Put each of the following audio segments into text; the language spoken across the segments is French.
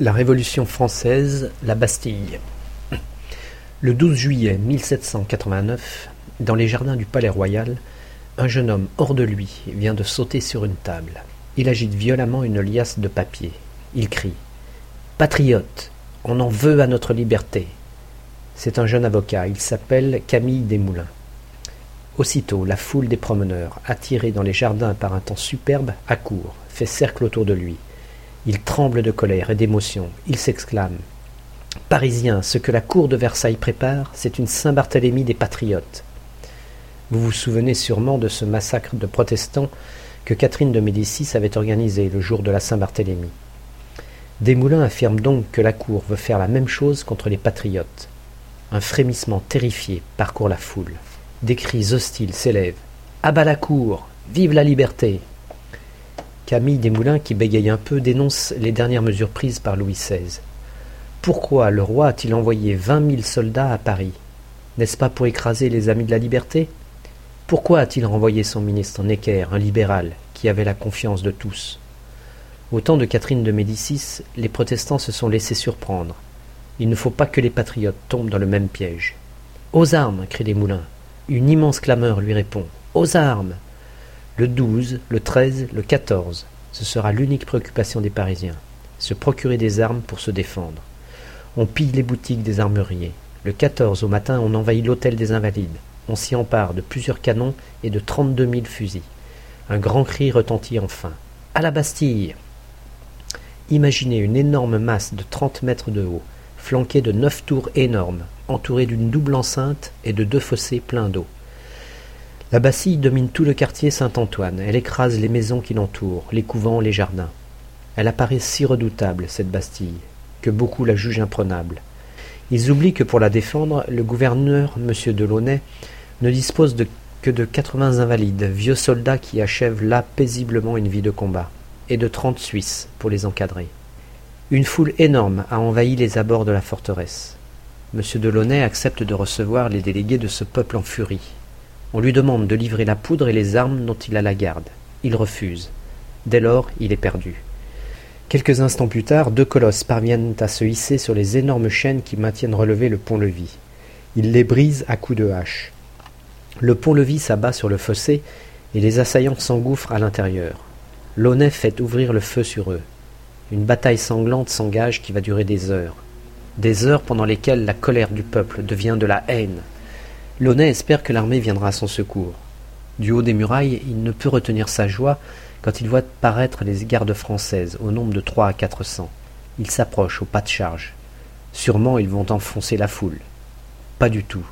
La Révolution française, la Bastille. Le 12 juillet 1789, dans les jardins du Palais Royal, un jeune homme hors de lui vient de sauter sur une table. Il agite violemment une liasse de papier. Il crie Patriote, on en veut à notre liberté. C'est un jeune avocat, il s'appelle Camille Desmoulins. Aussitôt, la foule des promeneurs, attirée dans les jardins par un temps superbe, accourt, fait cercle autour de lui. Il tremble de colère et d'émotion. Il s'exclame Parisiens, ce que la cour de Versailles prépare, c'est une Saint-Barthélemy des patriotes. Vous vous souvenez sûrement de ce massacre de protestants que Catherine de Médicis avait organisé le jour de la Saint-Barthélemy. Desmoulins affirme donc que la cour veut faire la même chose contre les patriotes. Un frémissement terrifié parcourt la foule. Des cris hostiles s'élèvent. À bas la cour Vive la liberté Camille Desmoulins, qui bégaye un peu, dénonce les dernières mesures prises par Louis XVI. Pourquoi le roi a-t-il envoyé vingt mille soldats à Paris? N'est-ce pas pour écraser les amis de la liberté? Pourquoi a-t-il renvoyé son ministre Necker, un libéral, qui avait la confiance de tous? Au temps de Catherine de Médicis, les protestants se sont laissés surprendre. Il ne faut pas que les patriotes tombent dans le même piège. Aux armes crient Desmoulins. Une immense clameur lui répond. Aux armes le 12, le 13, le 14, ce sera l'unique préoccupation des Parisiens, se procurer des armes pour se défendre. On pille les boutiques des armuriers. Le 14 au matin, on envahit l'hôtel des Invalides. On s'y empare de plusieurs canons et de trente-deux mille fusils. Un grand cri retentit enfin. À la Bastille Imaginez une énorme masse de trente mètres de haut, flanquée de neuf tours énormes, entourée d'une double enceinte et de deux fossés pleins d'eau. La Bastille domine tout le quartier Saint-Antoine, elle écrase les maisons qui l'entourent, les couvents, les jardins. Elle apparaît si redoutable, cette Bastille, que beaucoup la jugent imprenable. Ils oublient que pour la défendre, le gouverneur, M. Delaunay, ne dispose que de quatre-vingts invalides, vieux soldats qui achèvent là paisiblement une vie de combat, et de trente Suisses pour les encadrer. Une foule énorme a envahi les abords de la forteresse. M. Delaunay accepte de recevoir les délégués de ce peuple en furie. On lui demande de livrer la poudre et les armes dont il a la garde. Il refuse. Dès lors, il est perdu. Quelques instants plus tard, deux colosses parviennent à se hisser sur les énormes chaînes qui maintiennent relevé le pont-levis. Ils les brisent à coups de hache. Le pont-levis s'abat sur le fossé et les assaillants s'engouffrent à l'intérieur. Launay fait ouvrir le feu sur eux. Une bataille sanglante s'engage qui va durer des heures. Des heures pendant lesquelles la colère du peuple devient de la haine. Launay espère que l'armée viendra à son secours. Du haut des murailles, il ne peut retenir sa joie quand il voit paraître les gardes françaises, au nombre de trois à quatre cents. Il s'approche au pas de charge. Sûrement ils vont enfoncer la foule. Pas du tout.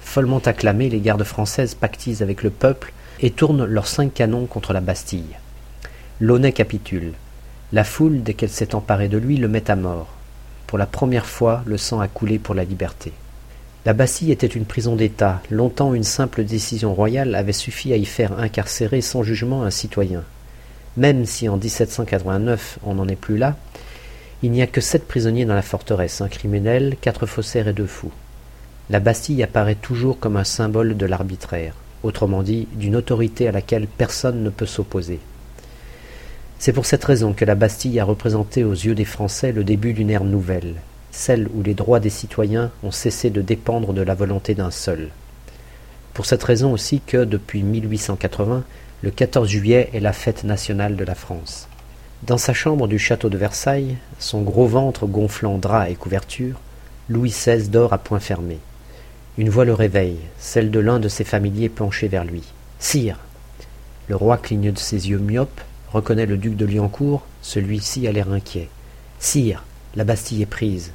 Follement acclamés, les gardes françaises pactisent avec le peuple et tournent leurs cinq canons contre la Bastille. Launay capitule. La foule, dès qu'elle s'est emparée de lui, le met à mort. Pour la première fois, le sang a coulé pour la liberté. La Bastille était une prison d'État. Longtemps une simple décision royale avait suffi à y faire incarcérer sans jugement un citoyen. Même si en 1789 on n'en est plus là, il n'y a que sept prisonniers dans la forteresse, un criminel, quatre faussaires et deux fous. La Bastille apparaît toujours comme un symbole de l'arbitraire, autrement dit d'une autorité à laquelle personne ne peut s'opposer. C'est pour cette raison que la Bastille a représenté aux yeux des Français le début d'une ère nouvelle, celle où les droits des citoyens ont cessé de dépendre de la volonté d'un seul. Pour cette raison aussi que, depuis 1880, le 14 juillet est la fête nationale de la France. Dans sa chambre du château de Versailles, son gros ventre gonflant draps et couvertures, Louis XVI dort à point fermé. Une voix le réveille, celle de l'un de ses familiers penchés vers lui. Sire Le roi cligne de ses yeux myopes, reconnaît le duc de Liancourt, celui-ci a l'air inquiet. Sire, la Bastille est prise.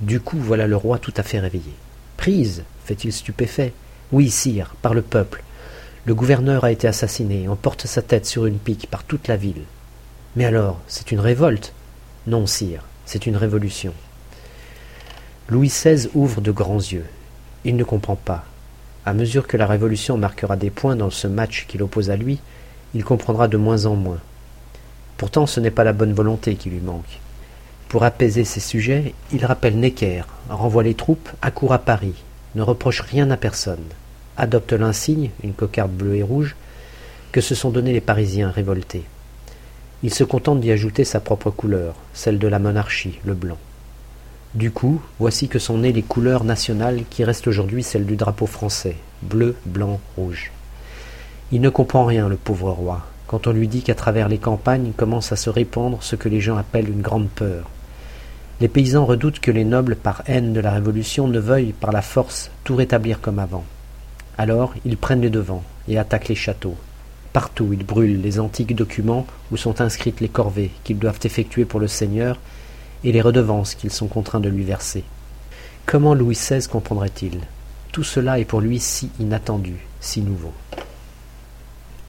Du coup, voilà le roi tout à fait réveillé. Prise fait-il stupéfait. Oui, sire, par le peuple. Le gouverneur a été assassiné, on porte sa tête sur une pique par toute la ville. Mais alors, c'est une révolte? Non, sire, c'est une révolution. Louis XVI ouvre de grands yeux. Il ne comprend pas. À mesure que la révolution marquera des points dans ce match qui l'oppose à lui, il comprendra de moins en moins. Pourtant, ce n'est pas la bonne volonté qui lui manque. Pour apaiser ses sujets, il rappelle Necker, renvoie les troupes, accourt à Paris, ne reproche rien à personne, adopte l'insigne, une cocarde bleue et rouge, que se sont donnés les Parisiens révoltés. Il se contente d'y ajouter sa propre couleur, celle de la monarchie, le blanc. Du coup, voici que sont nées les couleurs nationales qui restent aujourd'hui celles du drapeau français, bleu, blanc, rouge. Il ne comprend rien, le pauvre roi, quand on lui dit qu'à travers les campagnes commence à se répandre ce que les gens appellent une grande peur. Les paysans redoutent que les nobles, par haine de la Révolution, ne veuillent, par la force, tout rétablir comme avant. Alors, ils prennent les devants et attaquent les châteaux. Partout, ils brûlent les antiques documents où sont inscrites les corvées qu'ils doivent effectuer pour le Seigneur et les redevances qu'ils sont contraints de lui verser. Comment Louis XVI comprendrait-il? Tout cela est pour lui si inattendu, si nouveau.